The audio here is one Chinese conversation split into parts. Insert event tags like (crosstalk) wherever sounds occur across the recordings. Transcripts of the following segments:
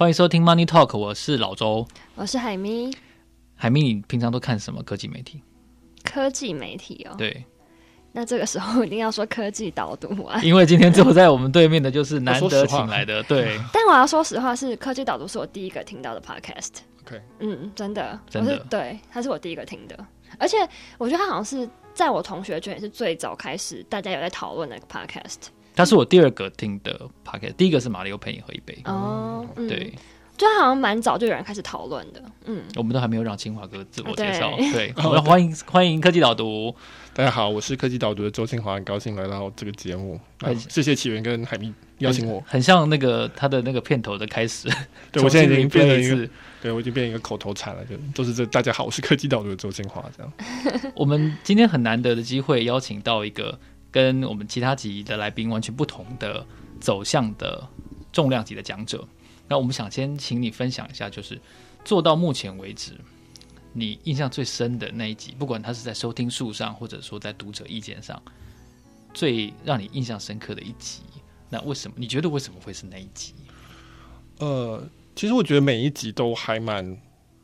欢迎收听 Money Talk，我是老周，我是海咪。海咪，你平常都看什么科技媒体？科技媒体哦，对。那这个时候一定要说科技导读啊，(laughs) 因为今天坐在我们对面的就是 (laughs) 难得请来的，对。(laughs) 但我要说实话，是科技导读是我第一个听到的 podcast。OK，嗯，真的，真的，对，他是我第一个听的，而且我觉得他好像是在我同学圈也是最早开始大家有在讨论的 podcast。他是我第二个听的 p o c k e t 第一个是马里欧陪你喝一杯。哦，嗯、对。就好像蛮早就有人开始讨论的，嗯，我们都还没有让清华哥自我介绍，对，对，(laughs) 我要欢迎欢迎科技导读，大家好，我是科技导读的周清华，很高兴来到这个节目，谢谢起源跟海明邀请我，很像那个他的那个片头的开始，对我现在已经变成一个，对我已经变成一个口头禅了，就都是这大家好，我是科技导读的周清华，这样，(laughs) (laughs) 我们今天很难得的机会邀请到一个跟我们其他集的来宾完全不同的走向的重量级的讲者。那我们想先请你分享一下，就是做到目前为止，你印象最深的那一集，不管它是在收听数上，或者说在读者意见上，最让你印象深刻的一集，那为什么？你觉得为什么会是那一集？呃，其实我觉得每一集都还蛮，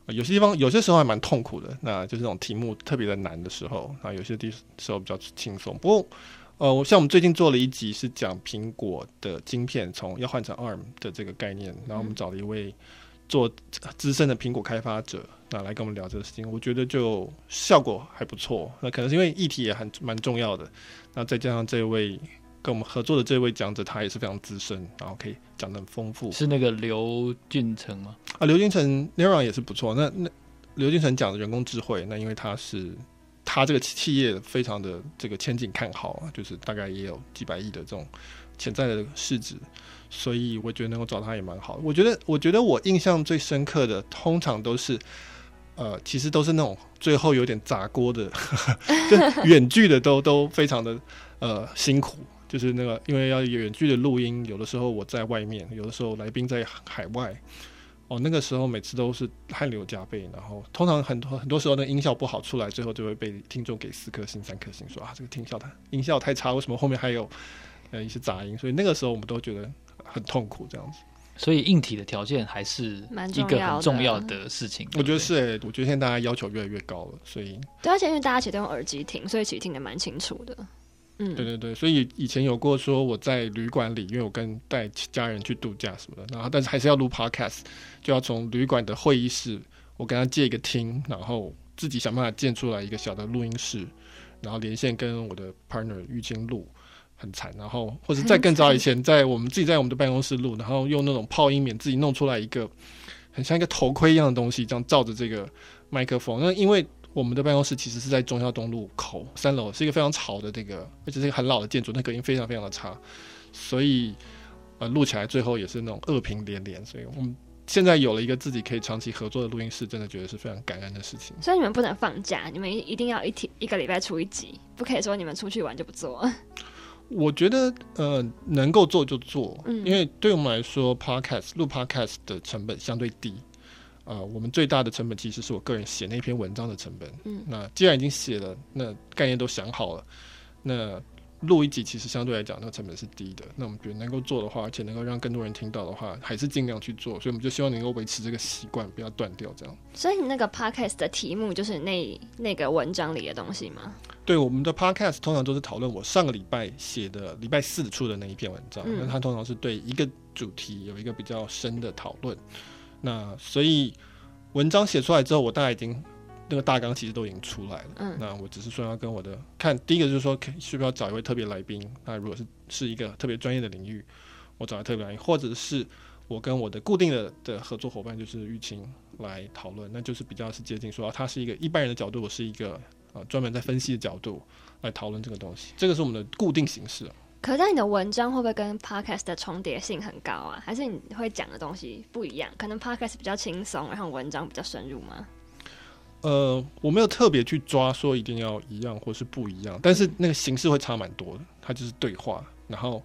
有些地方有些时候还蛮痛苦的，那就是这种题目特别的难的时候，啊，有些地时候比较轻松，不过。呃，我像我们最近做了一集是讲苹果的晶片从要换成 ARM 的这个概念，然后我们找了一位做资深的苹果开发者，那来跟我们聊这个事情，我觉得就效果还不错。那可能是因为议题也很蛮重要的，那再加上这位跟我们合作的这位讲者，他也是非常资深，然后可以讲得很丰富。是那个刘俊成吗？啊，刘俊成 Neuron 也是不错。那那刘俊成讲的人工智慧，那因为他是。他这个企业非常的这个前景看好啊，就是大概也有几百亿的这种潜在的市值，所以我觉得能够找他也蛮好。我觉得，我觉得我印象最深刻的，通常都是呃，其实都是那种最后有点砸锅的，(laughs) 就远距的都都非常的呃辛苦，就是那个因为要远距的录音，有的时候我在外面，有的时候来宾在海外。哦，那个时候每次都是汗流浃背，然后通常很多很多时候那音效不好出来，最后就会被听众给四颗星、三颗星，说啊这个听效太音效太差，为什么后面还有 (laughs) 呃一些杂音？所以那个时候我们都觉得很痛苦这样子。所以硬体的条件还是一个很重要的事情。我觉得是诶、欸，我觉得现在大家要求越来越高了，所以对，而且因为大家其实都用耳机听，所以其实听得蛮清楚的。嗯，对对对，所以以前有过说我在旅馆里，因为我跟带家人去度假什么的，然后但是还是要录 podcast，就要从旅馆的会议室，我跟他借一个厅，然后自己想办法建出来一个小的录音室，然后连线跟我的 partner 玉清录，很惨，然后或者再更早以前，在我们自己在我们的办公室录，然后用那种泡音棉自己弄出来一个很像一个头盔一样的东西，这样罩着这个麦克风，那因为。我们的办公室其实是在中校东路口三楼，是一个非常吵的这个，而且是一个很老的建筑，那隔音非常非常的差，所以呃录起来最后也是那种恶评连连。所以我们现在有了一个自己可以长期合作的录音室，真的觉得是非常感恩的事情。所以你们不能放假，你们一定要一天一个礼拜出一集，不可以说你们出去玩就不做。(laughs) 我觉得呃能够做就做，嗯，因为对我们来说，Podcast 录 Podcast 的成本相对低。呃，我们最大的成本其实是我个人写那篇文章的成本。嗯，那既然已经写了，那概念都想好了，那录一集其实相对来讲，那个成本是低的。那我们觉得能够做的话，而且能够让更多人听到的话，还是尽量去做。所以我们就希望能够维持这个习惯，不要断掉这样。所以你那个 podcast 的题目就是那那个文章里的东西吗？对，我们的 podcast 通常都是讨论我上个礼拜写的礼拜四出的那一篇文章。那、嗯、它通常是对一个主题有一个比较深的讨论。那所以文章写出来之后，我大概已经那个大纲其实都已经出来了。嗯，那我只是说要跟我的看，第一个就是说，需不需要找一位特别来宾？那如果是是一个特别专业的领域，我找一特别来宾，或者是我跟我的固定的的合作伙伴，就是玉清来讨论，那就是比较是接近说，他是一个一般人的角度，我是一个呃专门在分析的角度来讨论这个东西。这个是我们的固定形式。可是你的文章会不会跟 podcast 的重叠性很高啊？还是你会讲的东西不一样？可能 podcast 比较轻松，然后文章比较深入吗？呃，我没有特别去抓说一定要一样或是不一样，但是那个形式会差蛮多的。它就是对话，然后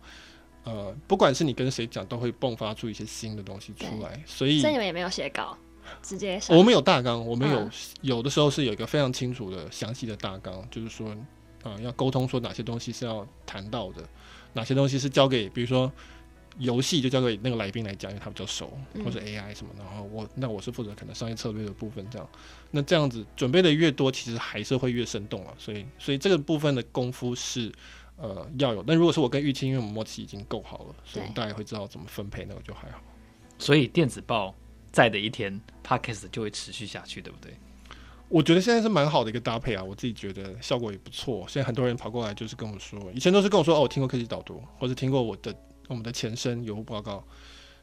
呃，不管是你跟谁讲，都会迸发出一些新的东西出来。所以，所以你们也没有写稿，直接我们有大纲，我们有、嗯、有的时候是有一个非常清楚的详细的大纲，就是说啊、呃，要沟通说哪些东西是要谈到的。哪些东西是交给，比如说游戏就交给那个来宾来讲，因为他比较熟，嗯或者 AI 什么，然后我那我是负责可能商业策略的部分，这样，那这样子准备的越多，其实还是会越生动啊。所以，所以这个部分的功夫是呃要有。但如果是我跟玉清，因为我们默契已经够好了，所以我们大概会知道怎么分配，那个就还好。所以电子报在的一天，Podcast 就会持续下去，对不对？我觉得现在是蛮好的一个搭配啊，我自己觉得效果也不错。现在很多人跑过来就是跟我说，以前都是跟我说哦，我听过科技导读，或者听过我的我们的前身有报告。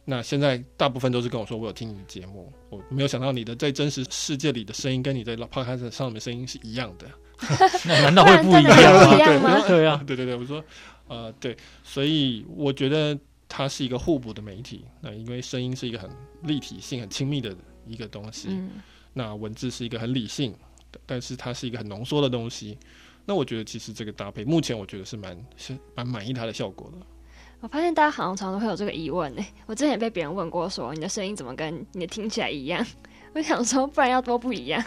那现在大部分都是跟我说，我有听你的节目，我没有想到你的在真实世界里的声音跟你在 Podcast 上面的声音是一样的。(laughs) 那难道会不一样吗？真的不一样吗对啊，对对对，我说呃对，所以我觉得它是一个互补的媒体。那因为声音是一个很立体性、很亲密的一个东西。嗯，那文字是一个很理性，但是它是一个很浓缩的东西。那我觉得其实这个搭配，目前我觉得是蛮是蛮满意它的效果的。我发现大家好像常常都会有这个疑问呢。我之前也被别人问过，说你的声音怎么跟你的听起来一样？(laughs) 我想说，不然要多不一样？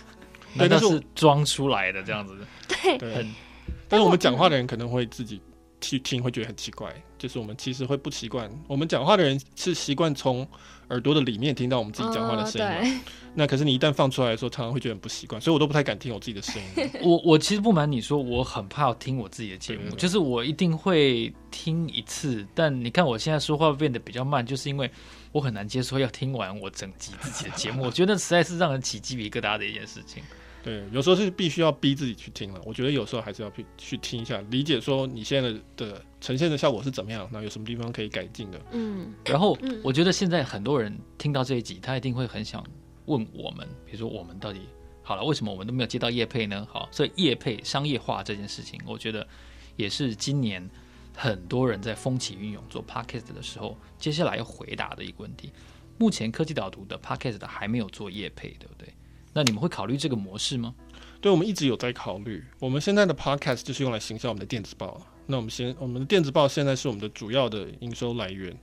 难道但是装出来的这样子？(laughs) 对，对很，但是我们讲话的人可能会自己去听，会觉得很奇怪。就是我们其实会不习惯，我们讲话的人是习惯从耳朵的里面听到我们自己讲话的声音 (laughs) 那可是你一旦放出来的时候，常常会觉得很不习惯，所以我都不太敢听我自己的声音。(laughs) 我我其实不瞒你说，我很怕听我自己的节目，就是我一定会听一次，但你看我现在说话变得比较慢，就是因为我很难接受要听完我整集自己的节目，我觉得实在是让人起鸡皮疙瘩的一件事情。对，有时候是必须要逼自己去听了。我觉得有时候还是要去去听一下，理解说你现在的的呈现的效果是怎么样，那有什么地方可以改进的。嗯，然后嗯我觉得现在很多人听到这一集，他一定会很想问我们，比如说我们到底好了，为什么我们都没有接到业配呢？好，所以业配商业化这件事情，我觉得也是今年很多人在风起云涌做 podcast 的时候，接下来要回答的一个问题。目前科技导读的 podcast 还没有做业配，对不对？那你们会考虑这个模式吗？对，我们一直有在考虑。我们现在的 podcast 就是用来行销我们的电子报。那我们先，我们的电子报现在是我们的主要的营收来源。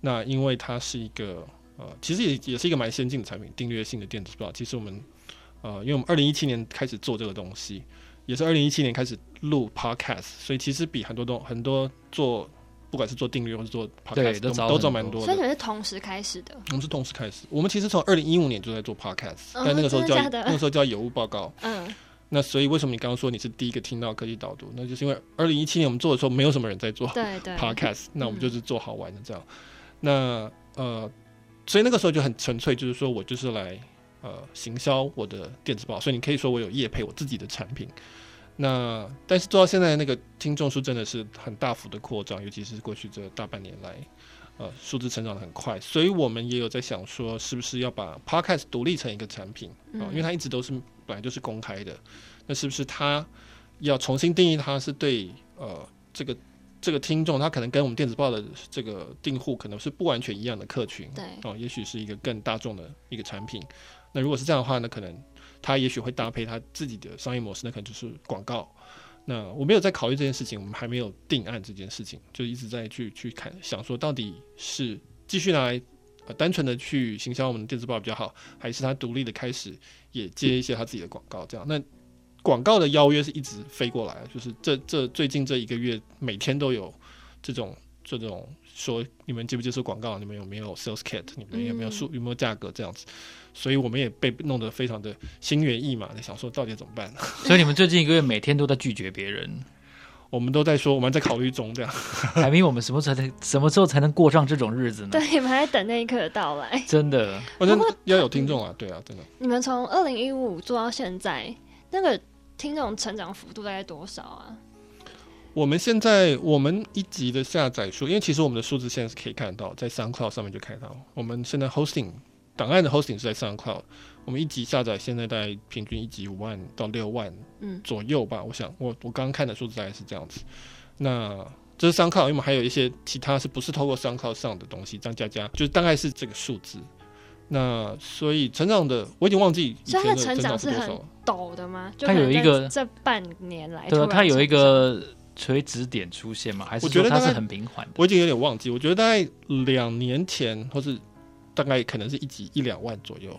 那因为它是一个呃，其实也也是一个蛮先进的产品，订阅性的电子报。其实我们呃，因为我们二零一七年开始做这个东西，也是二零一七年开始录 podcast，所以其实比很多东很多做不管是做订阅或是做 podcast 对都都都做蛮多的所以你。们是同时开始的。我们是同时开始，我们其实从二零一五年就在做 podcast，、哦但那个时候叫那个时候叫有物报告。(laughs) 嗯，那所以为什么你刚刚说你是第一个听到科技导读？那就是因为二零一七年我们做的时候，没有什么人在做对对。(laughs) podcast，那我们就是做好玩的这样。那呃，所以那个时候就很纯粹，就是说我就是来呃行销我的电子报，所以你可以说我有业配我自己的产品。那但是做到现在，那个听众数真的是很大幅的扩张，尤其是过去这大半年来，呃，数字成长的很快，所以我们也有在想说，是不是要把 podcast 独立成一个产品啊、呃因为它一直都是本来就是公开的，那是不是它要重新定义它是对呃这个这个听众，他可能跟我们电子报的这个订户可能是不完全一样的客群，对。哦、也许是一个更大众的一个产品。那如果是这样的话那，可能他也许会搭配他自己的商业模式，那可能就是广告。那我没有在考虑这件事情，我们还没有定案这件事情，就一直在去去看，想说到底是继续拿来呃单纯的去行销我们的电子报比较好，还是他独立的开始也接一些他自己的广告这样？那广告的邀约是一直飞过来，就是这这最近这一个月每天都有这种这种说你们接不接受广告，你们有没有 sales kit，你们有没有数有没有价格这样子，所以我们也被弄得非常的心猿意马的想说到底怎么办？所以你们最近一个月每天都在拒绝别人，(laughs) 我们都在说我们在考虑中这样。(laughs) 海明，我们什么时候才什么时候才能过上这种日子呢？对，你们还在等那一刻的到来。真的，反正要有听众啊，对啊，真的。你们从二零一五做到现在，那个听众成长幅度大概多少啊？我们现在我们一集的下载数，因为其实我们的数字现在是可以看到，在 SoundCloud 上面就看到。我们现在 hosting 档案的 hosting 是在 SoundCloud，我们一集下载现在大概平均一集五万到六万嗯左右吧。我想我我刚刚看的数字大概是这样子。那这是 SoundCloud，因为我们还有一些其他是不是透过 SoundCloud 上的东西，这样加加，就是大概是这个数字。那所以成长的我已经忘记以前所以它的成成长是很长是多少了。陡的吗？就它有一个在这半年来，对它有一个垂直点出现吗？还是我觉得它是很平缓的？我已经有点忘记，我觉得大概两年前，或是大概可能是一集一两万左右，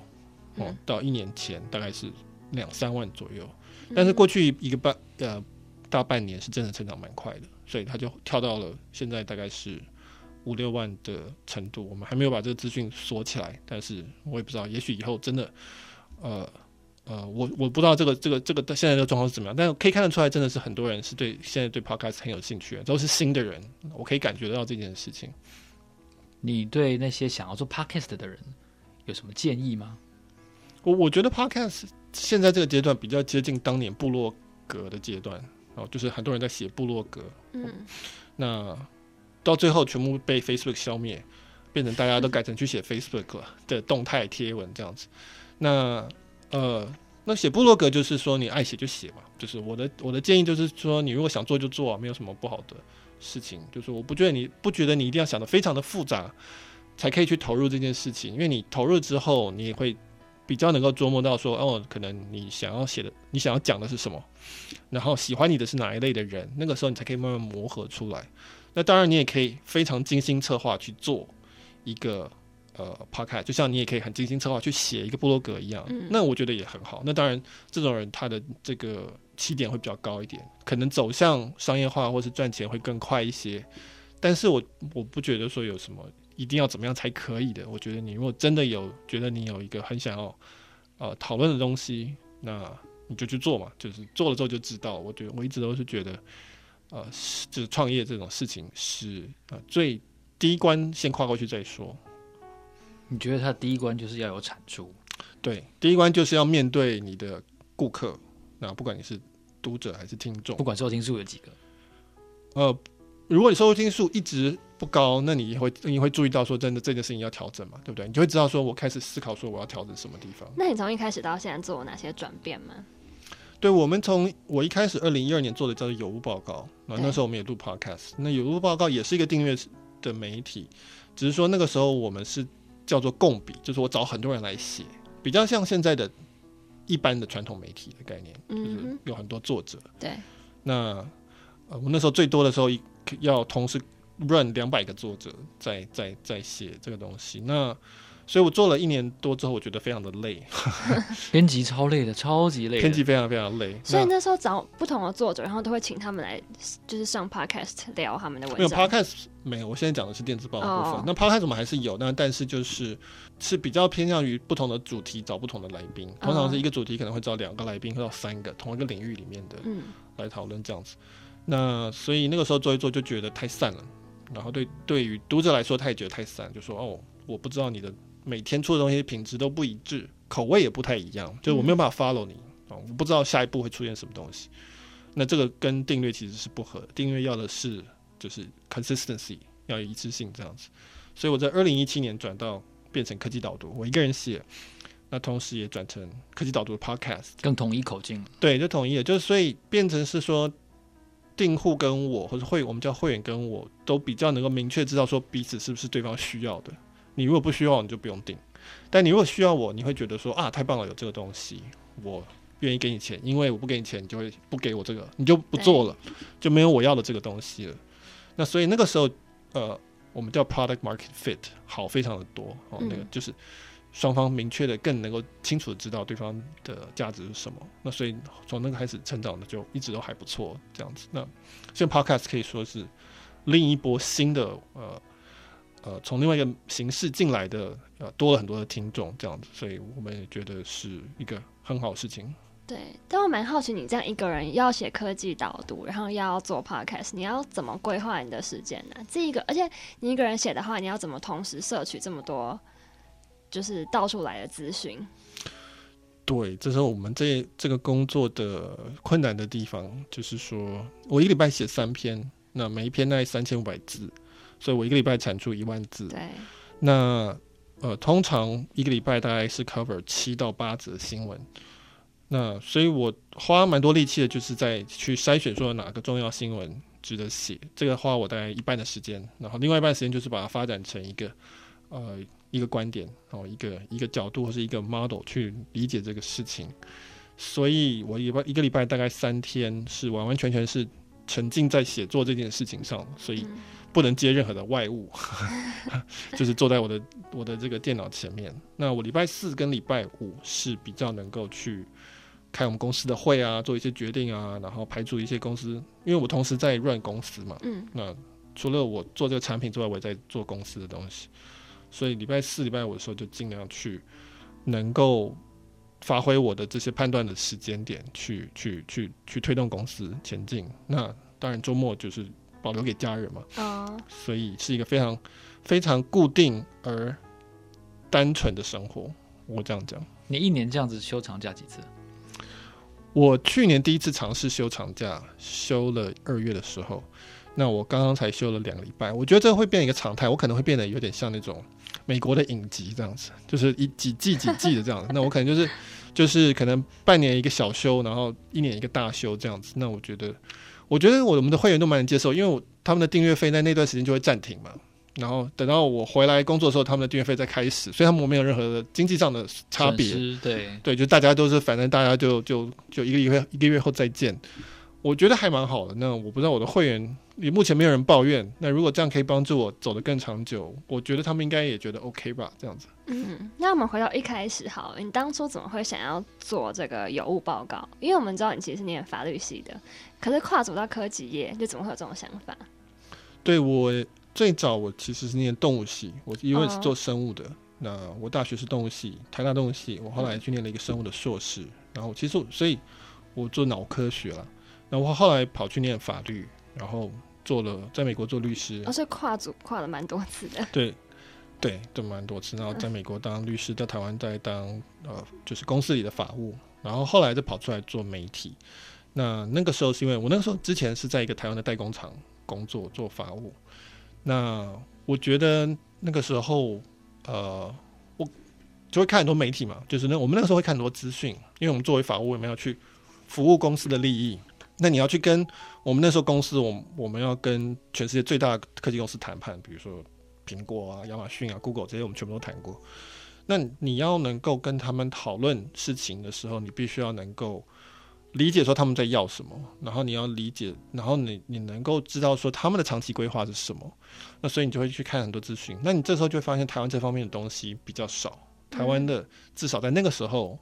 哦、嗯到一年前大概是两三万左右。嗯但是过去一个半呃大半年是真的成长蛮快的，所以它就跳到了现在大概是五六万的程度，我们还没有把这个资讯锁起来，但是我也不知道，也许以后真的，呃呃，我我不知道这个这个这个现在的状况是怎么样，但是可以看得出来，真的是很多人是对现在对 Podcast 很有兴趣的，都是新的人，我可以感觉到这件事情。你对那些想要做 Podcast 的人有什么建议吗？我我觉得 Podcast 现在这个阶段比较接近当年部落格的阶段哦，就是很多人在写部落格，嗯，那。到最后全部被 Facebook 消灭，变成大家都改成去写 Facebook 的动态贴文这样子。那呃，那写部落格就是说你爱写就写嘛，就是我的我的建议就是说，你如果想做就做啊，没有什么不好的事情。就是我不觉得你不觉得你一定要想的非常的复杂才可以去投入这件事情，因为你投入之后，你也会比较能够琢磨到说，哦，可能你想要写的，你想要讲的是什么，然后喜欢你的是哪一类的人，那个时候你才可以慢慢磨合出来。那当然，你也可以非常精心策划去做一个呃 podcast，就像你也可以很精心策划去写一个部落格一样。嗯。那我觉得也很好。那当然，这种人他的这个起点会比较高一点，可能走向商业化或是赚钱会更快一些。但是我我不觉得说有什么一定要怎么样才可以的。我觉得你如果真的有觉得你有一个很想要呃讨论的东西，那你就去做嘛。就是做了之后就知道。我觉得我一直都是觉得。呃，就是创业这种事情是呃最第一关先跨过去再说。你觉得它第一关就是要有产出？对，第一关就是要面对你的顾客，那不管你是读者还是听众，不管收听数有几个。呃，如果你收听数一直不高，那你会你会注意到说，真的这件事情要调整嘛，对不对？你就会知道说，我开始思考说我要调整什么地方。那你从一开始到现在做了哪些转变吗？对，我们从我一开始二零一二年做的叫做有物报告，那那时候我们也录 podcast，那有物报告也是一个订阅的媒体，只是说那个时候我们是叫做共笔，就是我找很多人来写，比较像现在的一般的传统媒体的概念，就是有很多作者。对，那呃，我那时候最多的时候要同时 run 两百个作者在在在写这个东西，那。所以我做了一年多之后，我觉得非常的累。(laughs) 编辑超累的，超级累。编辑非常非常累。所以那时候找不同的作者，然后都会请他们来，就是上 podcast 聊他们的文章。没有 podcast 没有，我现在讲的是电子报的部分。Oh. 那 podcast 我们还是有，那但是就是是比较偏向于不同的主题找不同的来宾。通常是一个主题可能会找两个来宾，或者三个同一个领域里面的嗯来讨论这样子。那所以那个时候做一做就觉得太散了，然后对对于读者来说他也觉得太散，就说哦，我不知道你的。每天出的东西品质都不一致，口味也不太一样，就是我没有办法 follow 你哦，我不知道下一步会出现什么东西。那这个跟订阅其实是不合的，订阅要的是就是 consistency，要有一致性这样子。所以我在二零一七年转到变成科技导读，我一个人写，那同时也转成科技导读的 podcast，更统一口径。对，就统一了，就是所以变成是说订户跟我或者会我们叫会员跟我都比较能够明确知道说彼此是不是对方需要的。你如果不需要，你就不用订；但你如果需要我，你会觉得说啊，太棒了，有这个东西，我愿意给你钱，因为我不给你钱，你就会不给我这个，你就不做了，就没有我要的这个东西了。那所以那个时候，呃，我们叫 product market fit，好非常的多哦，那个就是双方明确的，更能够清楚的知道对方的价值是什么。那所以从那个开始成长的就一直都还不错，这样子。那现在 podcast 可以说是另一波新的呃。呃，从另外一个形式进来的，呃，多了很多的听众，这样子，所以我们也觉得是一个很好的事情。对，但我蛮好奇，你这样一个人要写科技导读，然后要做 podcast，你要怎么规划你的时间呢？这一个，而且你一个人写的话，你要怎么同时摄取这么多，就是到处来的资讯？对，这是我们这这个工作的困难的地方，就是说我一个礼拜写三篇，那每一篇大概三千五百字。所以我一个礼拜产出一万字。对。那呃，通常一个礼拜大概是 cover 七到八则新闻。那所以我花蛮多力气的，就是在去筛选说哪个重要新闻值得写。这个花我大概一半的时间，然后另外一半时间就是把它发展成一个呃一个观点然后，一个一个角度或是一个 model 去理解这个事情。所以我一个一个礼拜大概三天是完完全全是沉浸在写作这件事情上，所以。嗯不能接任何的外物，(laughs) (laughs) 就是坐在我的我的这个电脑前面。那我礼拜四跟礼拜五是比较能够去开我们公司的会啊，做一些决定啊，然后排除一些公司，因为我同时在 run 公司嘛，嗯，那除了我做这个产品之外，我也在做公司的东西。所以礼拜四、礼拜五的时候就尽量去能够发挥我的这些判断的时间点，去去去去推动公司前进。那当然周末就是保留给家人嘛。哦。所以是一个非常非常固定而单纯的生活。我这样讲。你一年这样子休长假几次？我去年第一次尝试休长假，休了二月的时候。那我刚刚才休了两个礼拜，我觉得这会变一个常态，我可能会变得有点像那种美国的影集这样子，就是一几季几季的这样子。那我可能就是就是可能半年一个小休，然后一年一个大休这样子。那我觉得，我觉得我们的会员都蛮能接受，因为我他们的订阅费在那段时间就会暂停嘛。然后等到我回来工作的时候，他们的订阅费再开始，所以他们没有任何的经济上的差别。对对，就大家都是，反正大家就就就一个月一个月后再见。我觉得还蛮好的。那我不知道我的会员，也目前没有人抱怨。那如果这样可以帮助我走得更长久，我觉得他们应该也觉得 OK 吧？这样子。嗯，那我们回到一开始好了，你当初怎么会想要做这个有物报告？因为我们知道你其实是念法律系的，可是跨足到科技业，就怎么会有这种想法？对，我最早我其实是念动物系，我因为是做生物的。哦、那我大学是动物系，台大动物系，我后来去念了一个生物的硕士。嗯、然后其实所以，我做脑科学了。那我后来跑去念法律，然后做了在美国做律师，而且跨组跨了蛮多次的。对，对，都蛮多次。然后在美国当律师，在台湾再当呃，就是公司里的法务，然后后来再跑出来做媒体。那那个时候是因为我那个时候之前是在一个台湾的代工厂工作做法务。那我觉得那个时候呃，我就会看很多媒体嘛，就是那我们那个时候会看很多资讯，因为我们作为法务，我们要去服务公司的利益。那你要去跟我们那时候公司，我我们要跟全世界最大的科技公司谈判，比如说苹果啊、亚马逊啊、Google 这些，我们全部都谈过。那你要能够跟他们讨论事情的时候，你必须要能够理解说他们在要什么，然后你要理解，然后你你能够知道说他们的长期规划是什么。那所以你就会去看很多资讯。那你这时候就会发现台湾这方面的东西比较少。台湾的至少在那个时候，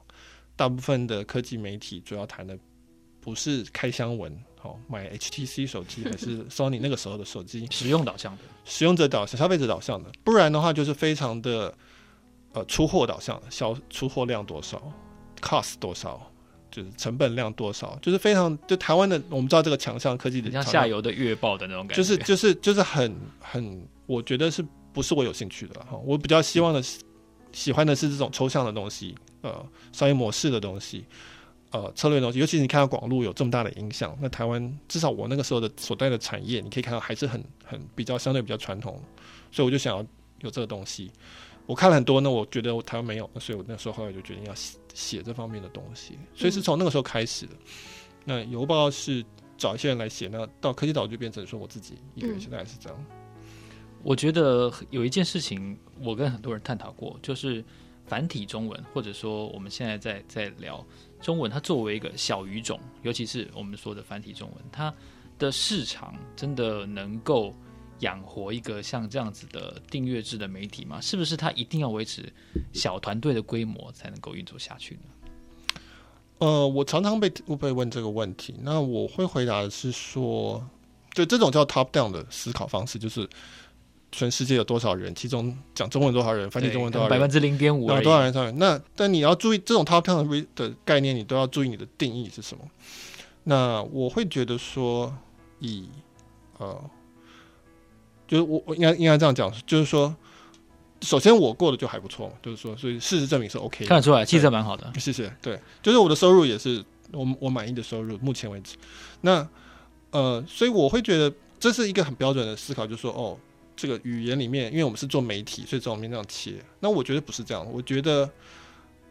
大部分的科技媒体主要谈的。不是开箱文，好、哦、买 HTC 手机还是 (laughs) Sony 那个时候的手机，使用导向的，使用者导向、消费者导向的，不然的话就是非常的呃出货导向的，销出货量多少，cost 多少，就是成本量多少，就是非常就台湾的，我们知道这个强项科技的，像下游的月报的那种感觉，就是就是就是很很，我觉得是不是我有兴趣的哈？我比较希望的是喜欢的是这种抽象的东西，呃，商业模式的东西。呃，策略的东西，尤其是你看到广路有这么大的影响，那台湾至少我那个时候的所在的产业，你可以看到还是很很比较相对比较传统，所以我就想要有这个东西。我看了很多，那我觉得我台湾没有，所以我那时候后来就决定要写写这方面的东西。所以是从那个时候开始的。嗯、那有报告是找一些人来写，那到科技岛就变成说我自己一个人，现在还是这样。我觉得有一件事情，我跟很多人探讨过，就是繁体中文，或者说我们现在在在聊。中文它作为一个小语种，尤其是我们说的繁体中文，它的市场真的能够养活一个像这样子的订阅制的媒体吗？是不是它一定要维持小团队的规模才能够运作下去呢？呃，我常常被被问这个问题，那我会回答的是说，对这种叫 top down 的思考方式，就是。全世界有多少人？其中讲中文多少人？翻译中文多少人？百分之零点五。多少人？多少人？那但你要注意这种 top down 的概念，你都要注意你的定义是什么。那我会觉得说，以呃，就是我我应该应该这样讲，就是说，首先我过得就还不错，就是说，所以事实证明是 OK 的。看得出来，气色蛮好的。谢谢。对，就是我的收入也是我我满意的收入，目前为止。那呃，所以我会觉得这是一个很标准的思考，就是说哦。这个语言里面，因为我们是做媒体，所以在我们这样切。那我觉得不是这样。我觉得，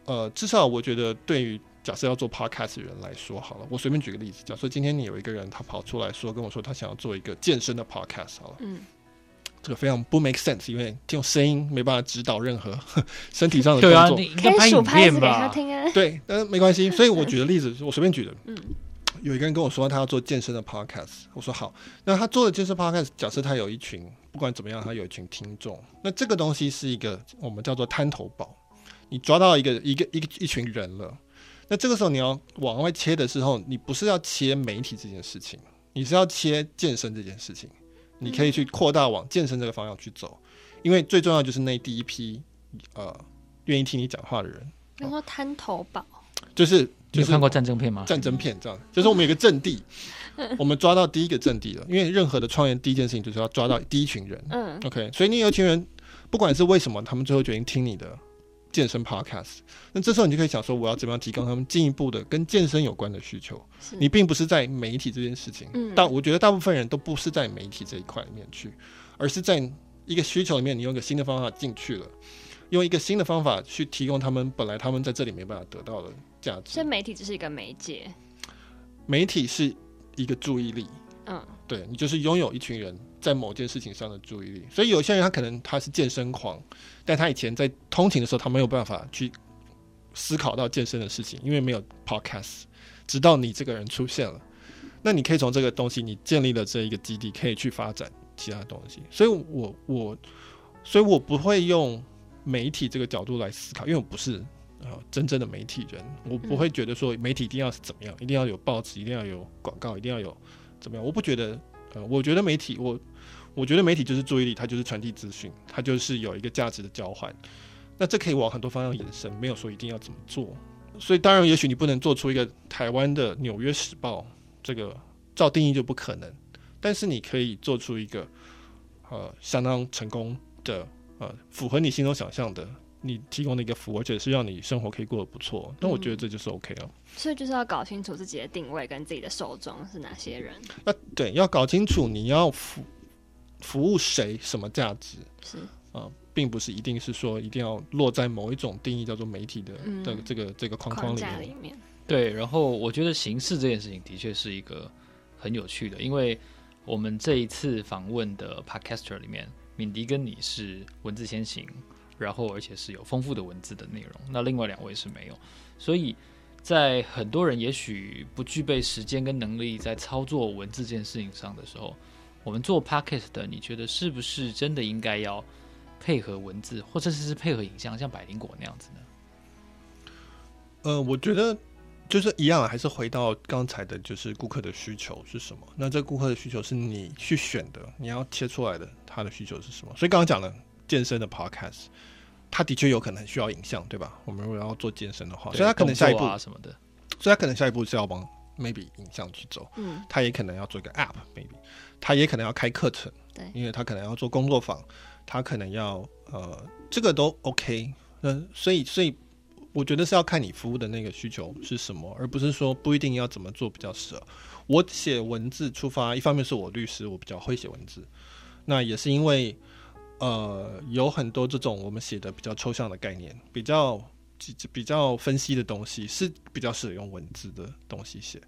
呃，至少我觉得，对于假设要做 podcast 的人来说，好了，我随便举个例子，假设今天你有一个人，他跑出来说跟我说，他想要做一个健身的 podcast，好了，嗯，这个非常不 make sense，因为用声音没办法指导任何身体上的动作。对啊，你可以拍影片吧？对，但是没关系。(laughs) 所以我举的例子，我随便举的，嗯。有一个人跟我说他要做健身的 podcast，我说好。那他做的健身 podcast，假设他有一群，不管怎么样，他有一群听众。那这个东西是一个我们叫做滩头堡，你抓到一个一个一个一群人了。那这个时候你要往外切的时候，你不是要切媒体这件事情，你是要切健身这件事情。你可以去扩大往健身这个方向去走，因为最重要就是那第一批呃愿意听你讲话的人。然后滩头堡，就是就是你看过战争片吗？战争片这样，就是我们有个阵地，(laughs) 我们抓到第一个阵地了。因为任何的创业第一件事情就是要抓到第一群人。嗯，OK，所以你有一群人，不管是为什么，他们最后决定听你的健身 Podcast，那这时候你就可以想说，我要怎么样提供他们进一步的跟健身有关的需求？你并不是在媒体这件事情，但我觉得大部分人都不是在媒体这一块里面去，而是在一个需求里面，你用一个新的方法进去了。用一个新的方法去提供他们本来他们在这里没办法得到的价值。所以媒体只是一个媒介，媒体是一个注意力。嗯，对，你就是拥有一群人在某件事情上的注意力。所以有些人他可能他是健身狂，但他以前在通勤的时候他没有办法去思考到健身的事情，因为没有 podcast。直到你这个人出现了，那你可以从这个东西，你建立了这一个基地，可以去发展其他东西。所以我我，所以我不会用。媒体这个角度来思考，因为我不是呃真正的媒体人，我不会觉得说媒体一定要是怎么样，一定要有报纸，一定要有广告，一定要有怎么样。我不觉得，呃，我觉得媒体，我我觉得媒体就是注意力，它就是传递资讯，它就是有一个价值的交换。那这可以往很多方向延伸，没有说一定要怎么做。所以当然，也许你不能做出一个台湾的《纽约时报》，这个照定义就不可能。但是你可以做出一个呃相当成功的。呃，符合你心中想象的，你提供的一个服务，而且是让你生活可以过得不错，那我觉得这就是 OK 了。所以就是要搞清楚自己的定位跟自己的受众是哪些人。那对，要搞清楚你要服服务谁，什么价值是啊、呃，并不是一定是说一定要落在某一种定义叫做媒体的的、嗯、这个这个框框里面，里面。对，然后我觉得形式这件事情的确是一个很有趣的，因为我们这一次访问的 Podcaster 里面。敏迪跟你是文字先行，然后而且是有丰富的文字的内容，那另外两位是没有，所以在很多人也许不具备时间跟能力在操作文字这件事情上的时候，我们做 pocket 的，你觉得是不是真的应该要配合文字，或者是配合影像，像百灵果那样子呢？呃，我觉得。就是一样，还是回到刚才的，就是顾客的需求是什么？那这顾客的需求是你去选的，你要切出来的，他的需求是什么？所以刚刚讲了健身的 podcast，他的确有可能需要影像，对吧？我们如果要做健身的话，所以他可能下一步啊什么的，所以他可能下一步是要往 maybe 影像去走。嗯，他也可能要做一个 app，maybe，他也可能要开课程，对，因为他可能要做工作坊，他可能要呃，这个都 OK。那所以，所以。我觉得是要看你服务的那个需求是什么，而不是说不一定要怎么做比较适合。我写文字出发，一方面是我律师，我比较会写文字，那也是因为呃有很多这种我们写的比较抽象的概念，比较比较分析的东西是比较适合用文字的东西写，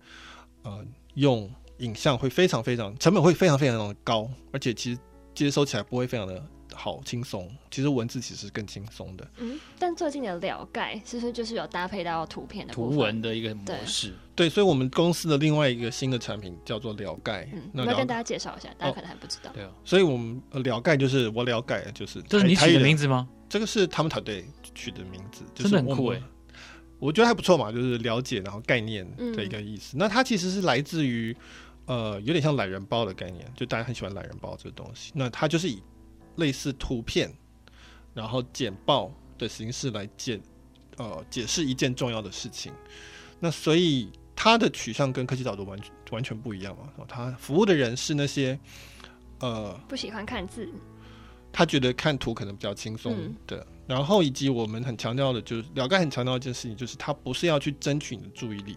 呃，用影像会非常非常成本会非常非常的高，而且其实接收起来不会非常的。好轻松，其实文字其实更轻松的。嗯，但最近的了解其实就是有搭配到图片的图文的一个模式。对，所以，我们公司的另外一个新的产品叫做了盖。嗯，那跟大家介绍一下，大家可能还不知道。对啊，所以我们了盖就是我了解，就是这是你取的名字吗？这个是他们团队取的名字，真的很酷哎。我觉得还不错嘛，就是了解然后概念的一个意思。那它其实是来自于呃，有点像懒人包的概念，就大家很喜欢懒人包这个东西。那它就是以。类似图片，然后简报的形式来解，呃，解释一件重要的事情。那所以它的取向跟科技岛读完完全不一样嘛。他服务的人是那些，呃，不喜欢看字，他觉得看图可能比较轻松的。嗯、然后以及我们很强调的，就是了解很强调一件事情，就是他不是要去争取你的注意力。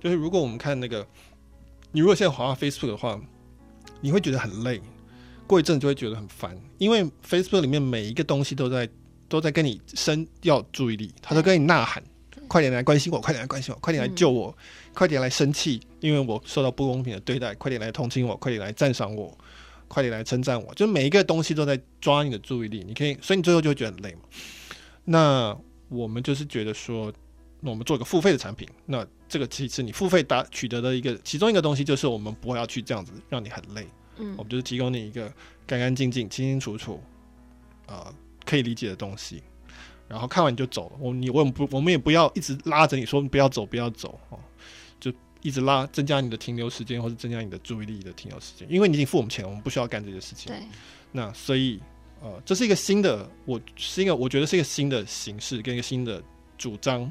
就是如果我们看那个，你如果现在滑 Facebook 的话，你会觉得很累。过一阵就会觉得很烦，因为 Facebook 里面每一个东西都在都在跟你生要注意力，他都跟你呐喊，快点来关心我，快点来关心我，快点来救我，嗯、快点来生气，因为我受到不公平的对待，快点来同情我，快点来赞赏我，快点来称赞我，就每一个东西都在抓你的注意力，你可以，所以你最后就会觉得很累嘛。那我们就是觉得说，那我们做一个付费的产品，那这个其实你付费达取得的一个其中一个东西，就是我们不会要去这样子让你很累。嗯，我们就是提供你一个干干净净、清清楚楚，啊、呃，可以理解的东西，然后看完你就走了。我你我们不，我们也不要一直拉着你说不要走，不要走哦。就一直拉增加你的停留时间，或者增加你的注意力的停留时间，因为你已经付我们钱了，我们不需要干这些事情。对，那所以呃，这是一个新的，我是一个我觉得是一个新的形式跟一个新的主张。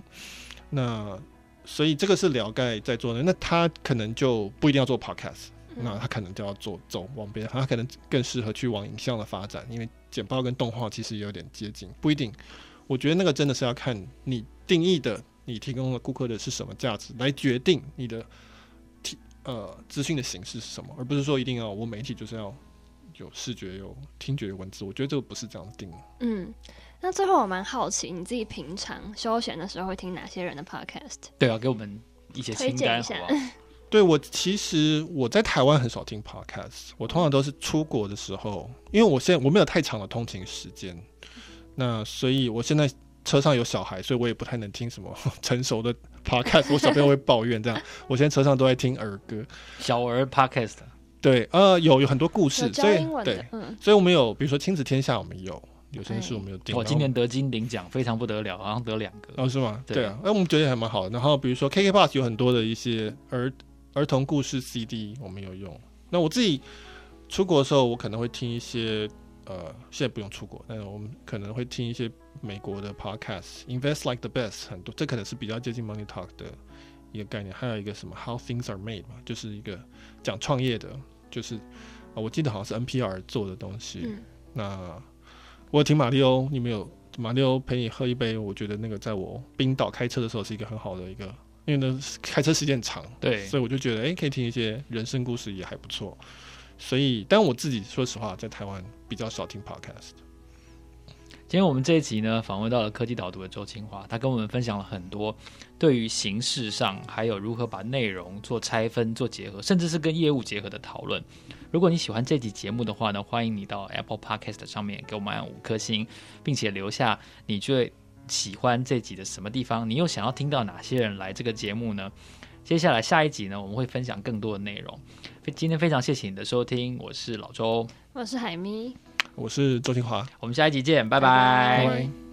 那所以这个是聊盖在做的，那他可能就不一定要做 podcast，嗯，那他可能就要做走往别，他可能更适合去往影像的发展，因为简报跟动画其实有点接近，不一定。我觉得那个真的是要看你定义的。你提供了顾客的是什么价值，来决定你的提呃资讯的形式是什么，而不是说一定要我媒体就是要有视觉、有听觉、有文字。我觉得这个不是这样定。嗯，那最后我蛮好奇，你自己平常休闲的时候会听哪些人的 podcast？对啊，给我们一些清单好不好？(laughs) 对，我其实我在台湾很少听 podcast，我通常都是出国的时候，因为我现在我没有太长的通勤时间，那所以我现在。车上有小孩，所以我也不太能听什么 (laughs) 成熟的 podcast。我小朋友会抱怨这样，我现在车上都在听儿歌，小儿 podcast。对，呃，有有很多故事，所以对，嗯，所以我们有，比如说亲子天下，我们有有声书，我们有听。我今年得金领奖非常不得了，好像得两个。哦，是吗？对啊，那我们觉得还蛮好的。然后比如说 KKBOX 有很多的一些儿儿童故事 CD，我们有用。那我自己出国的时候，我可能会听一些。呃，现在不用出国，但是我们可能会听一些美国的 podcast，Invest Like the Best 很多，这可能是比较接近 Money Talk 的一个概念。还有一个什么 How Things Are Made 嘛，就是一个讲创业的，就是啊、呃，我记得好像是 NPR 做的东西。嗯、那我听马里欧，你们有马里欧陪你喝一杯？我觉得那个在我冰岛开车的时候是一个很好的一个，因为呢开车时间长，对，所以我就觉得哎、欸，可以听一些人生故事也还不错。所以，但我自己说实话，在台湾比较少听 podcast。今天我们这一集呢，访问到了科技导读的周清华，他跟我们分享了很多对于形式上，还有如何把内容做拆分、做结合，甚至是跟业务结合的讨论。如果你喜欢这集节目的话呢，欢迎你到 Apple Podcast 上面给我们按五颗星，并且留下你最喜欢这集的什么地方，你又想要听到哪些人来这个节目呢？接下来下一集呢，我们会分享更多的内容。今天非常谢谢你的收听，我是老周，我是海咪，我是周清华，我们下一集见，拜拜。拜拜。